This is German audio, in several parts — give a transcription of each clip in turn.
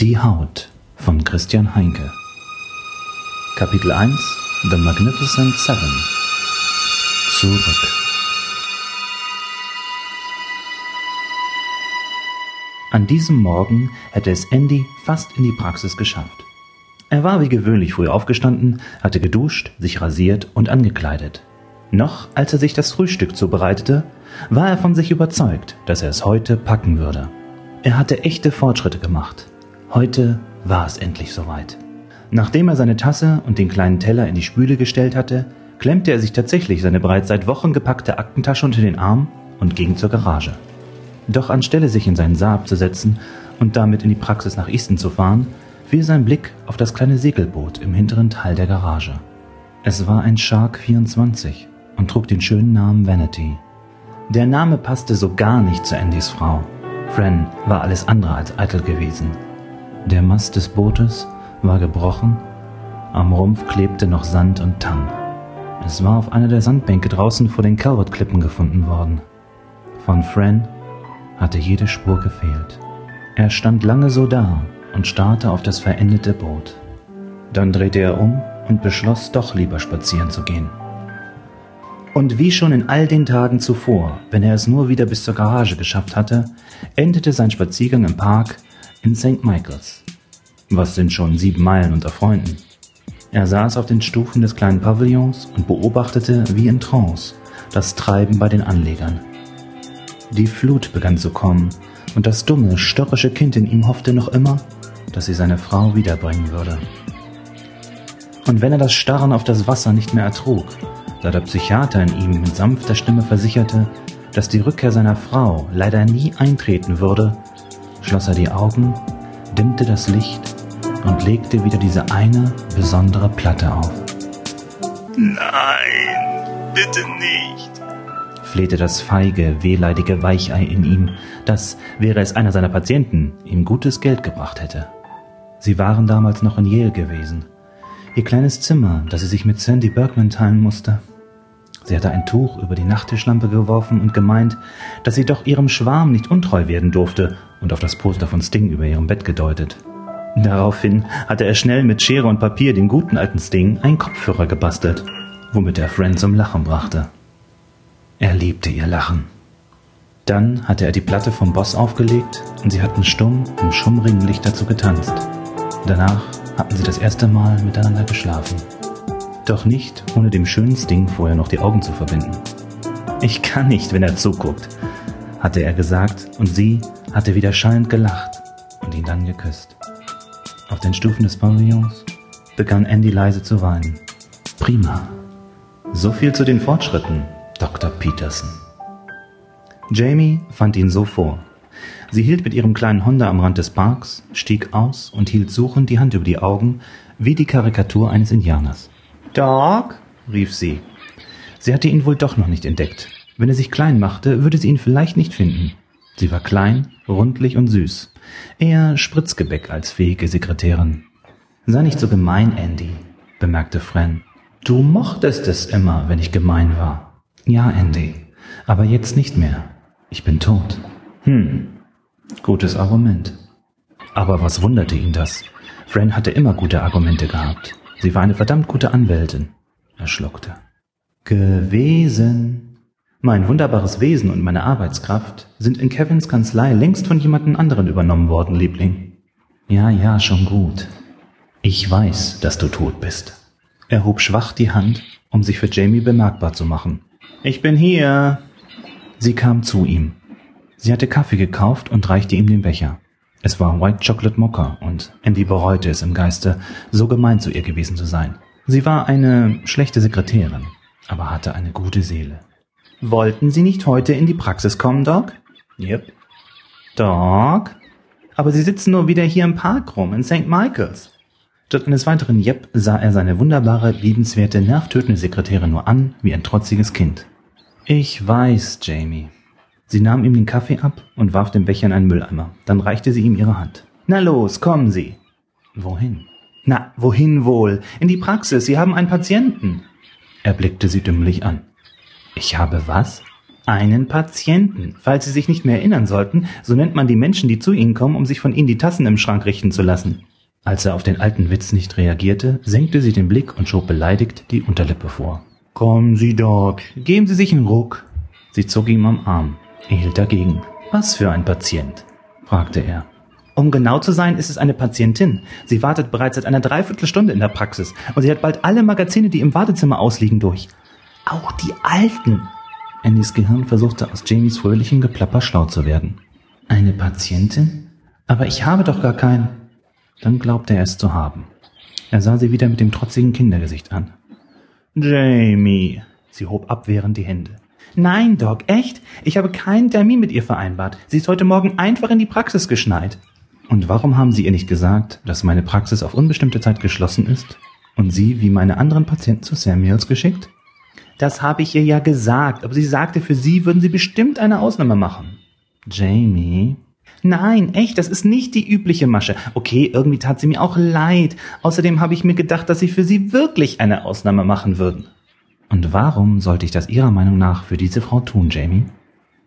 Die Haut von Christian Heinke Kapitel 1 The Magnificent Seven Zurück An diesem Morgen hätte es Andy fast in die Praxis geschafft. Er war wie gewöhnlich früh aufgestanden, hatte geduscht, sich rasiert und angekleidet. Noch als er sich das Frühstück zubereitete, war er von sich überzeugt, dass er es heute packen würde. Er hatte echte Fortschritte gemacht. Heute war es endlich soweit. Nachdem er seine Tasse und den kleinen Teller in die Spüle gestellt hatte, klemmte er sich tatsächlich seine bereits seit Wochen gepackte Aktentasche unter den Arm und ging zur Garage. Doch anstelle sich in seinen Saab zu setzen und damit in die Praxis nach Easton zu fahren, fiel sein Blick auf das kleine Segelboot im hinteren Teil der Garage. Es war ein Shark 24 und trug den schönen Namen Vanity. Der Name passte so gar nicht zu Andys Frau. Fran war alles andere als eitel gewesen. Der Mast des Bootes war gebrochen, am Rumpf klebte noch Sand und Tang. Es war auf einer der Sandbänke draußen vor den Calvert-Klippen gefunden worden. Von Fran hatte jede Spur gefehlt. Er stand lange so da und starrte auf das verendete Boot. Dann drehte er um und beschloss, doch lieber spazieren zu gehen. Und wie schon in all den Tagen zuvor, wenn er es nur wieder bis zur Garage geschafft hatte, endete sein Spaziergang im Park in St. Michaels. Was sind schon sieben Meilen unter Freunden? Er saß auf den Stufen des kleinen Pavillons und beobachtete wie in Trance das Treiben bei den Anlegern. Die Flut begann zu kommen, und das dumme, störrische Kind in ihm hoffte noch immer, dass sie seine Frau wiederbringen würde. Und wenn er das Starren auf das Wasser nicht mehr ertrug, da der Psychiater in ihm mit sanfter Stimme versicherte, dass die Rückkehr seiner Frau leider nie eintreten würde, schloss er die Augen, dimmte das Licht und legte wieder diese eine besondere Platte auf. Nein, bitte nicht, flehte das feige, wehleidige Weichei in ihm, das, wäre es einer seiner Patienten, ihm gutes Geld gebracht hätte. Sie waren damals noch in Yale gewesen. Ihr kleines Zimmer, das sie sich mit Sandy Bergman teilen musste. Sie hatte ein Tuch über die Nachttischlampe geworfen und gemeint, dass sie doch ihrem Schwarm nicht untreu werden durfte und auf das Poster von Sting über ihrem Bett gedeutet. Daraufhin hatte er schnell mit Schere und Papier dem guten alten Sting einen Kopfhörer gebastelt, womit er Fran zum Lachen brachte. Er liebte ihr Lachen. Dann hatte er die Platte vom Boss aufgelegt und sie hatten stumm im schummrigen Licht dazu getanzt. Danach hatten sie das erste Mal miteinander geschlafen. Doch nicht, ohne dem schönen Sting vorher noch die Augen zu verbinden. Ich kann nicht, wenn er zuguckt, hatte er gesagt, und sie hatte wieder schallend gelacht und ihn dann geküsst. Auf den Stufen des Pavillons begann Andy leise zu weinen. Prima. So viel zu den Fortschritten, Dr. Peterson. Jamie fand ihn so vor. Sie hielt mit ihrem kleinen Honda am Rand des Parks, stieg aus und hielt suchend die Hand über die Augen, wie die Karikatur eines Indianers. Doc? rief sie. Sie hatte ihn wohl doch noch nicht entdeckt. Wenn er sich klein machte, würde sie ihn vielleicht nicht finden. Sie war klein, rundlich und süß. Eher Spritzgebäck als fähige Sekretärin. Sei nicht so gemein, Andy, bemerkte Fran. Du mochtest es immer, wenn ich gemein war. Ja, Andy, aber jetzt nicht mehr. Ich bin tot. Hm, gutes Argument. Aber was wunderte ihn das? Fran hatte immer gute Argumente gehabt. Sie war eine verdammt gute Anwältin. Er schluckte. Gewesen. Mein wunderbares Wesen und meine Arbeitskraft sind in Kevins Kanzlei längst von jemandem anderen übernommen worden, Liebling. Ja, ja, schon gut. Ich weiß, dass du tot bist. Er hob schwach die Hand, um sich für Jamie bemerkbar zu machen. Ich bin hier. Sie kam zu ihm. Sie hatte Kaffee gekauft und reichte ihm den Becher. Es war White Chocolate Mocha und Andy bereute es im Geiste, so gemein zu ihr gewesen zu sein. Sie war eine schlechte Sekretärin, aber hatte eine gute Seele. Wollten Sie nicht heute in die Praxis kommen, Doc? Yep. Doc? Aber Sie sitzen nur wieder hier im Park rum, in St. Michaels. Statt eines weiteren Yep sah er seine wunderbare, liebenswerte, nervtötende Sekretärin nur an, wie ein trotziges Kind. Ich weiß, Jamie, Sie nahm ihm den Kaffee ab und warf den Becher in einen Mülleimer. Dann reichte sie ihm ihre Hand. Na los, kommen Sie. Wohin? Na, wohin wohl? In die Praxis. Sie haben einen Patienten. Er blickte sie dümmlich an. Ich habe was? Einen Patienten. Falls Sie sich nicht mehr erinnern sollten, so nennt man die Menschen, die zu Ihnen kommen, um sich von Ihnen die Tassen im Schrank richten zu lassen. Als er auf den alten Witz nicht reagierte, senkte sie den Blick und schob beleidigt die Unterlippe vor. Kommen Sie, Doc, geben Sie sich einen Ruck. Sie zog ihm am Arm. Er hielt dagegen. Was für ein Patient? fragte er. Um genau zu sein, ist es eine Patientin. Sie wartet bereits seit einer Dreiviertelstunde in der Praxis und sie hat bald alle Magazine, die im Wartezimmer ausliegen, durch. Auch die alten. Andys Gehirn versuchte aus Jamies fröhlichem Geplapper schlau zu werden. Eine Patientin? Aber ich habe doch gar keinen. Dann glaubte er es zu haben. Er sah sie wieder mit dem trotzigen Kindergesicht an. Jamie. Sie hob abwehrend die Hände. Nein, Doc, echt? Ich habe keinen Termin mit ihr vereinbart. Sie ist heute Morgen einfach in die Praxis geschneit. Und warum haben Sie ihr nicht gesagt, dass meine Praxis auf unbestimmte Zeit geschlossen ist und Sie wie meine anderen Patienten zu Samuels geschickt? Das habe ich ihr ja gesagt, aber sie sagte, für Sie würden Sie bestimmt eine Ausnahme machen. Jamie? Nein, echt, das ist nicht die übliche Masche. Okay, irgendwie tat sie mir auch leid. Außerdem habe ich mir gedacht, dass Sie für Sie wirklich eine Ausnahme machen würden. Und warum sollte ich das Ihrer Meinung nach für diese Frau tun, Jamie?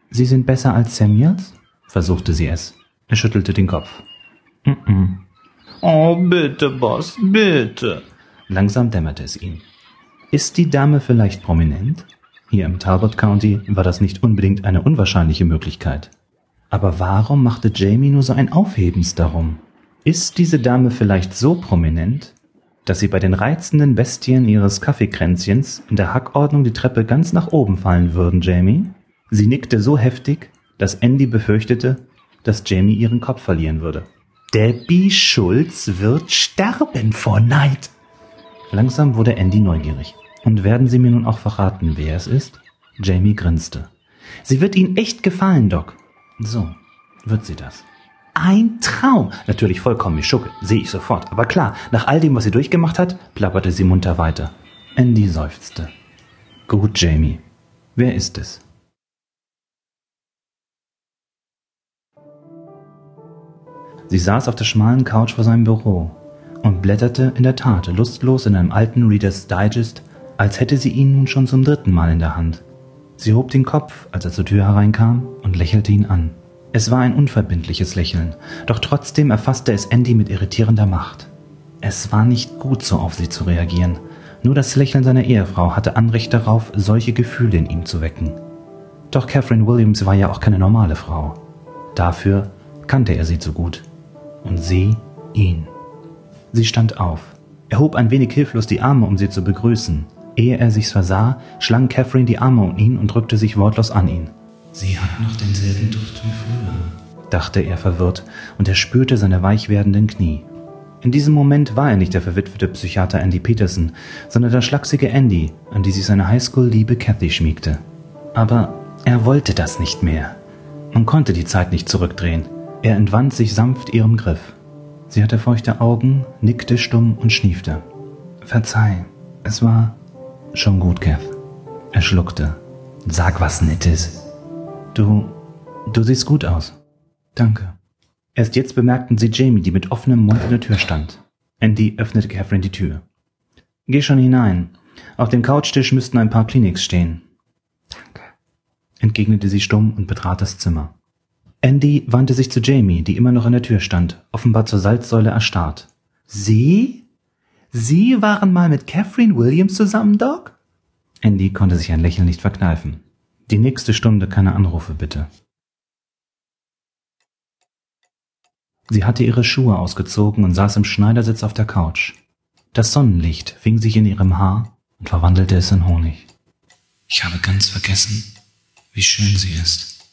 Sie sind besser als Samuels? versuchte sie es. Er schüttelte den Kopf. Mm -mm. Oh, bitte, Boss, bitte. Langsam dämmerte es ihm. Ist die Dame vielleicht prominent? Hier im Talbot County war das nicht unbedingt eine unwahrscheinliche Möglichkeit. Aber warum machte Jamie nur so ein Aufhebens darum? Ist diese Dame vielleicht so prominent, dass sie bei den reizenden Bestien ihres Kaffeekränzchens in der Hackordnung die Treppe ganz nach oben fallen würden, Jamie? Sie nickte so heftig, dass Andy befürchtete, dass Jamie ihren Kopf verlieren würde. Debbie Schulz wird sterben vor Neid. Langsam wurde Andy neugierig. Und werden Sie mir nun auch verraten, wer es ist? Jamie grinste. Sie wird Ihnen echt gefallen, Doc. So, wird sie das. Ein Traum. Natürlich vollkommen wie Schucke, sehe ich sofort. Aber klar, nach all dem, was sie durchgemacht hat, plapperte sie munter weiter. Andy seufzte. Gut, Jamie. Wer ist es? Sie saß auf der schmalen Couch vor seinem Büro und blätterte in der Tat lustlos in einem alten Reader's Digest, als hätte sie ihn nun schon zum dritten Mal in der Hand. Sie hob den Kopf, als er zur Tür hereinkam, und lächelte ihn an. Es war ein unverbindliches Lächeln, doch trotzdem erfasste es Andy mit irritierender Macht. Es war nicht gut, so auf sie zu reagieren. Nur das Lächeln seiner Ehefrau hatte Anrecht darauf, solche Gefühle in ihm zu wecken. Doch Catherine Williams war ja auch keine normale Frau. Dafür kannte er sie zu gut. Und sie ihn. Sie stand auf. Er hob ein wenig hilflos die Arme, um sie zu begrüßen. Ehe er sich's versah, schlang Catherine die Arme um ihn und drückte sich wortlos an ihn. Sie hat noch denselben Duft wie früher, dachte er verwirrt, und er spürte seine weich werdenden Knie. In diesem Moment war er nicht der verwitwete Psychiater Andy Peterson, sondern der schlachsige Andy, an die sich seine Highschool-Liebe Kathy schmiegte. Aber er wollte das nicht mehr. Man konnte die Zeit nicht zurückdrehen. Er entwand sich sanft ihrem Griff. Sie hatte feuchte Augen, nickte stumm und schniefte. Verzeih, es war schon gut, Kath. Er schluckte. Sag was Nettes. Du, du siehst gut aus. Danke. Erst jetzt bemerkten sie Jamie, die mit offenem Mund in der Tür stand. Andy öffnete Catherine die Tür. Geh schon hinein. Auf dem Couchtisch müssten ein paar Kliniks stehen. Danke, entgegnete sie stumm und betrat das Zimmer. Andy wandte sich zu Jamie, die immer noch an der Tür stand, offenbar zur Salzsäule erstarrt. Sie? Sie waren mal mit Catherine Williams zusammen, Doc? Andy konnte sich ein Lächeln nicht verkneifen. Die nächste Stunde keine Anrufe, bitte. Sie hatte ihre Schuhe ausgezogen und saß im Schneidersitz auf der Couch. Das Sonnenlicht fing sich in ihrem Haar und verwandelte es in Honig. Ich habe ganz vergessen, wie schön sie ist.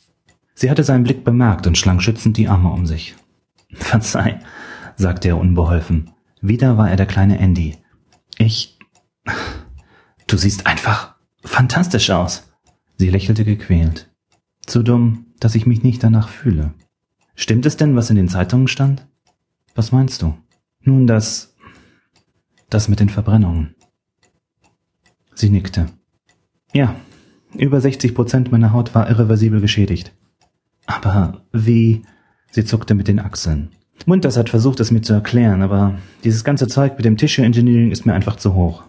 Sie hatte seinen Blick bemerkt und schlang schützend die Arme um sich. Verzeih, sagte er unbeholfen. Wieder war er der kleine Andy. Ich. Du siehst einfach fantastisch aus. Sie lächelte gequält. Zu dumm, dass ich mich nicht danach fühle. Stimmt es denn, was in den Zeitungen stand? Was meinst du? Nun, das. das mit den Verbrennungen. Sie nickte. Ja, über 60 Prozent meiner Haut war irreversibel geschädigt. Aber wie? Sie zuckte mit den Achseln. Munters hat versucht, es mir zu erklären, aber dieses ganze Zeug mit dem Tissue Engineering ist mir einfach zu hoch.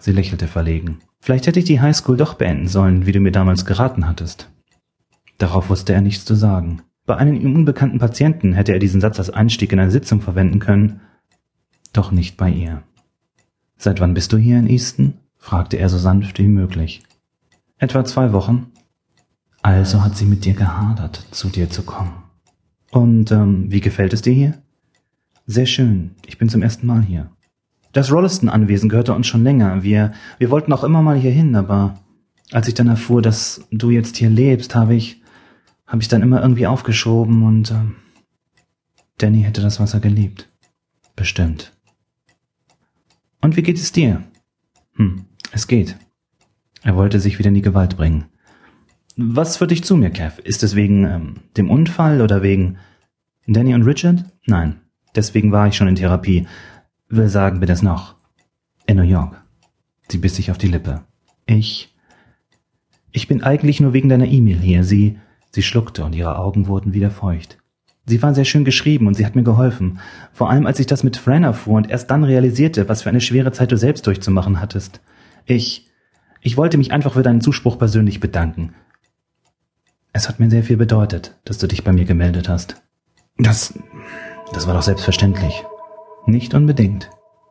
Sie lächelte verlegen. Vielleicht hätte ich die Highschool doch beenden sollen, wie du mir damals geraten hattest. Darauf wusste er nichts zu sagen. Bei einem ihm unbekannten Patienten hätte er diesen Satz als Einstieg in eine Sitzung verwenden können, doch nicht bei ihr. Seit wann bist du hier in Easton? fragte er so sanft wie möglich. Etwa zwei Wochen. Also hat sie mit dir gehadert, zu dir zu kommen. Und ähm, wie gefällt es dir hier? Sehr schön. Ich bin zum ersten Mal hier. Das Rolliston-Anwesen gehörte uns schon länger. Wir, wir wollten auch immer mal hier hin, aber als ich dann erfuhr, dass du jetzt hier lebst, habe ich, habe ich dann immer irgendwie aufgeschoben und ähm, Danny hätte das Wasser geliebt. Bestimmt. Und wie geht es dir? Hm, es geht. Er wollte sich wieder in die Gewalt bringen. Was führt dich zu mir, Kev? Ist es wegen ähm, dem Unfall oder wegen Danny und Richard? Nein, deswegen war ich schon in Therapie. Will sagen wir das noch. In New York. Sie biss sich auf die Lippe. Ich. Ich bin eigentlich nur wegen deiner E-Mail hier. Sie. Sie schluckte und ihre Augen wurden wieder feucht. Sie war sehr schön geschrieben und sie hat mir geholfen. Vor allem als ich das mit Fran erfuhr und erst dann realisierte, was für eine schwere Zeit du selbst durchzumachen hattest. Ich. Ich wollte mich einfach für deinen Zuspruch persönlich bedanken. Es hat mir sehr viel bedeutet, dass du dich bei mir gemeldet hast. Das, das war doch selbstverständlich. Nicht unbedingt.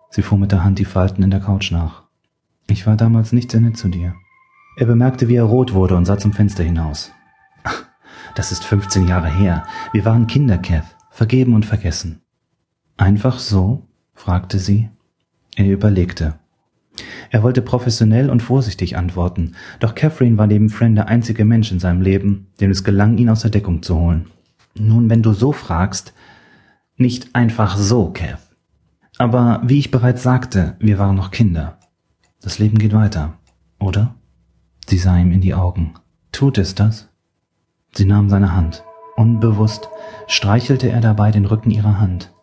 Sie fuhr mit der Hand die Falten in der Couch nach. Ich war damals nicht sehr nett zu dir. Er bemerkte, wie er rot wurde und sah zum Fenster hinaus. Ach, das ist 15 Jahre her. Wir waren Kinder, Kath, vergeben und vergessen. Einfach so? fragte sie. Er überlegte. Er wollte professionell und vorsichtig antworten, doch Catherine war neben Fran der einzige Mensch in seinem Leben, dem es gelang, ihn aus der Deckung zu holen. Nun, wenn du so fragst, nicht einfach so, Kath. Aber wie ich bereits sagte, wir waren noch Kinder. Das Leben geht weiter, oder? Sie sah ihm in die Augen. Tut es das? Sie nahm seine Hand. Unbewusst streichelte er dabei den Rücken ihrer Hand.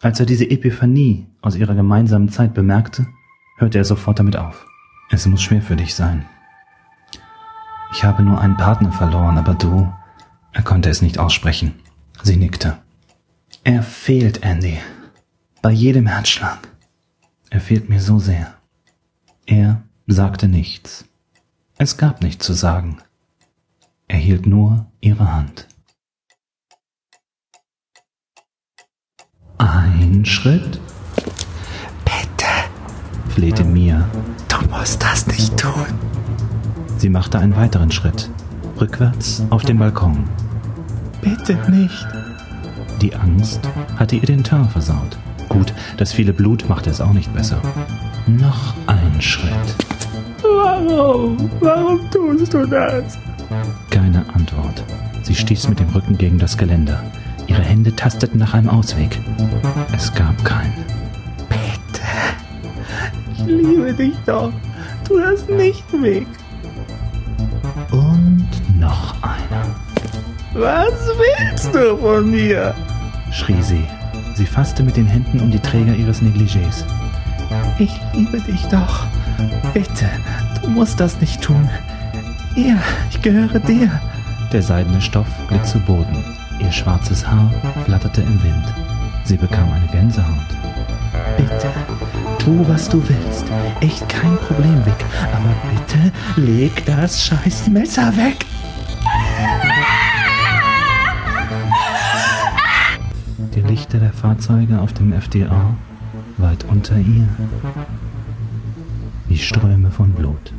Als er diese Epiphanie aus ihrer gemeinsamen Zeit bemerkte, hörte er sofort damit auf. Es muss schwer für dich sein. Ich habe nur einen Partner verloren, aber du. Er konnte es nicht aussprechen. Sie nickte. Er fehlt, Andy. Bei jedem Herzschlag. Er fehlt mir so sehr. Er sagte nichts. Es gab nichts zu sagen. Er hielt nur ihre Hand. Ein Schritt, flehte Mia. Du musst das nicht tun. Sie machte einen weiteren Schritt, rückwärts auf den Balkon. Bitte nicht. Die Angst hatte ihr den Teint versaut. Gut, das viele Blut machte es auch nicht besser. Noch ein Schritt. Warum? Warum tust du das? Keine Antwort. Sie stieß mit dem Rücken gegen das Geländer. Ihre Hände tasteten nach einem Ausweg. Es gab keinen liebe dich doch. Tu das nicht weg. Und noch einer. Was willst du von mir? schrie sie. Sie fasste mit den Händen um die Träger ihres Negligés. Ich liebe dich doch. Bitte, du musst das nicht tun. Ja, ich gehöre dir. Der seidene Stoff glitt zu Boden. Ihr schwarzes Haar flatterte im Wind. Sie bekam eine Gänsehaut. Bitte, tu, was du willst. Echt kein Problem, Vic. Aber bitte leg das scheiß Messer weg. Die Lichter der Fahrzeuge auf dem FDA weit unter ihr wie Ströme von Blut.